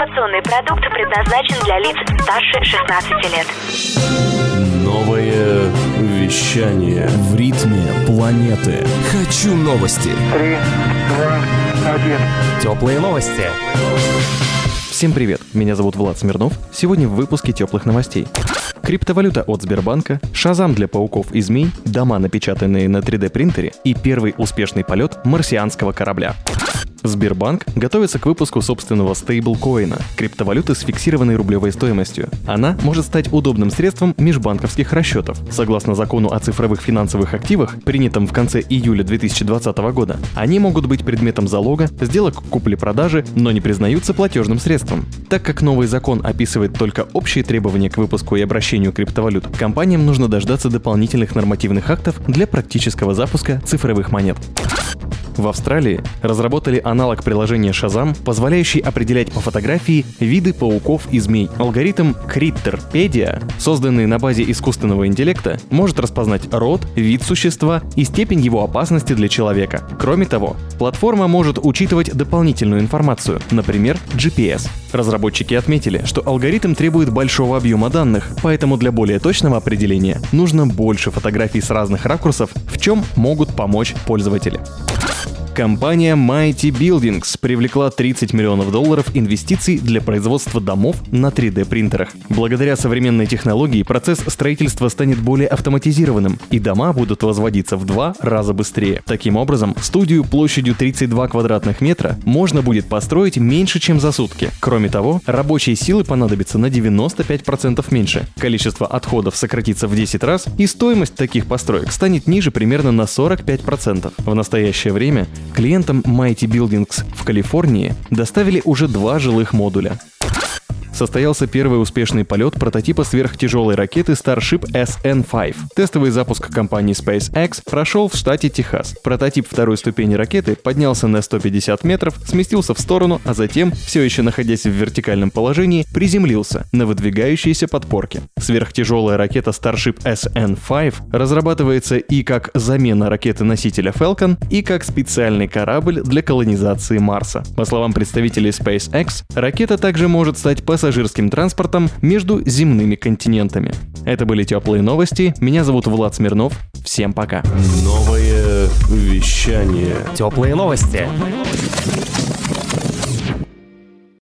Информационный продукт предназначен для лиц старше 16 лет. Новое вещание. В ритме планеты. Хочу новости. Три, два, один. Теплые новости. Всем привет, меня зовут Влад Смирнов. Сегодня в выпуске теплых новостей. Криптовалюта от Сбербанка, шазам для пауков и змей, дома, напечатанные на 3D принтере и первый успешный полет марсианского корабля. Сбербанк готовится к выпуску собственного стейблкоина – криптовалюты с фиксированной рублевой стоимостью. Она может стать удобным средством межбанковских расчетов. Согласно закону о цифровых финансовых активах, принятом в конце июля 2020 года, они могут быть предметом залога, сделок купли-продажи, но не признаются платежным средством. Так как новый закон описывает только общие требования к выпуску и обращению криптовалют, компаниям нужно дождаться дополнительных нормативных актов для практического запуска цифровых монет. В Австралии разработали аналог приложения Shazam, позволяющий определять по фотографии виды пауков и змей. Алгоритм Critterpedia, созданный на базе искусственного интеллекта, может распознать род, вид существа и степень его опасности для человека. Кроме того, платформа может учитывать дополнительную информацию, например, GPS. Разработчики отметили, что алгоритм требует большого объема данных, поэтому для более точного определения нужно больше фотографий с разных ракурсов, в чем могут помочь пользователи. Компания Mighty Buildings привлекла 30 миллионов долларов инвестиций для производства домов на 3D принтерах. Благодаря современной технологии процесс строительства станет более автоматизированным, и дома будут возводиться в два раза быстрее. Таким образом, студию площадью 32 квадратных метра можно будет построить меньше, чем за сутки. Кроме того, рабочей силы понадобится на 95% меньше, количество отходов сократится в 10 раз, и стоимость таких построек станет ниже примерно на 45%. В настоящее время Клиентам Mighty Buildings в Калифорнии доставили уже два жилых модуля состоялся первый успешный полет прототипа сверхтяжелой ракеты Starship SN-5. Тестовый запуск компании SpaceX прошел в штате Техас. Прототип второй ступени ракеты поднялся на 150 метров, сместился в сторону, а затем, все еще находясь в вертикальном положении, приземлился на выдвигающиеся подпорки. Сверхтяжелая ракета Starship SN-5 разрабатывается и как замена ракеты-носителя Falcon, и как специальный корабль для колонизации Марса. По словам представителей SpaceX, ракета также может стать пассажиром пассажирским транспортом между земными континентами. Это были теплые новости. Меня зовут Влад Смирнов. Всем пока. Новое вещание. Теплые новости.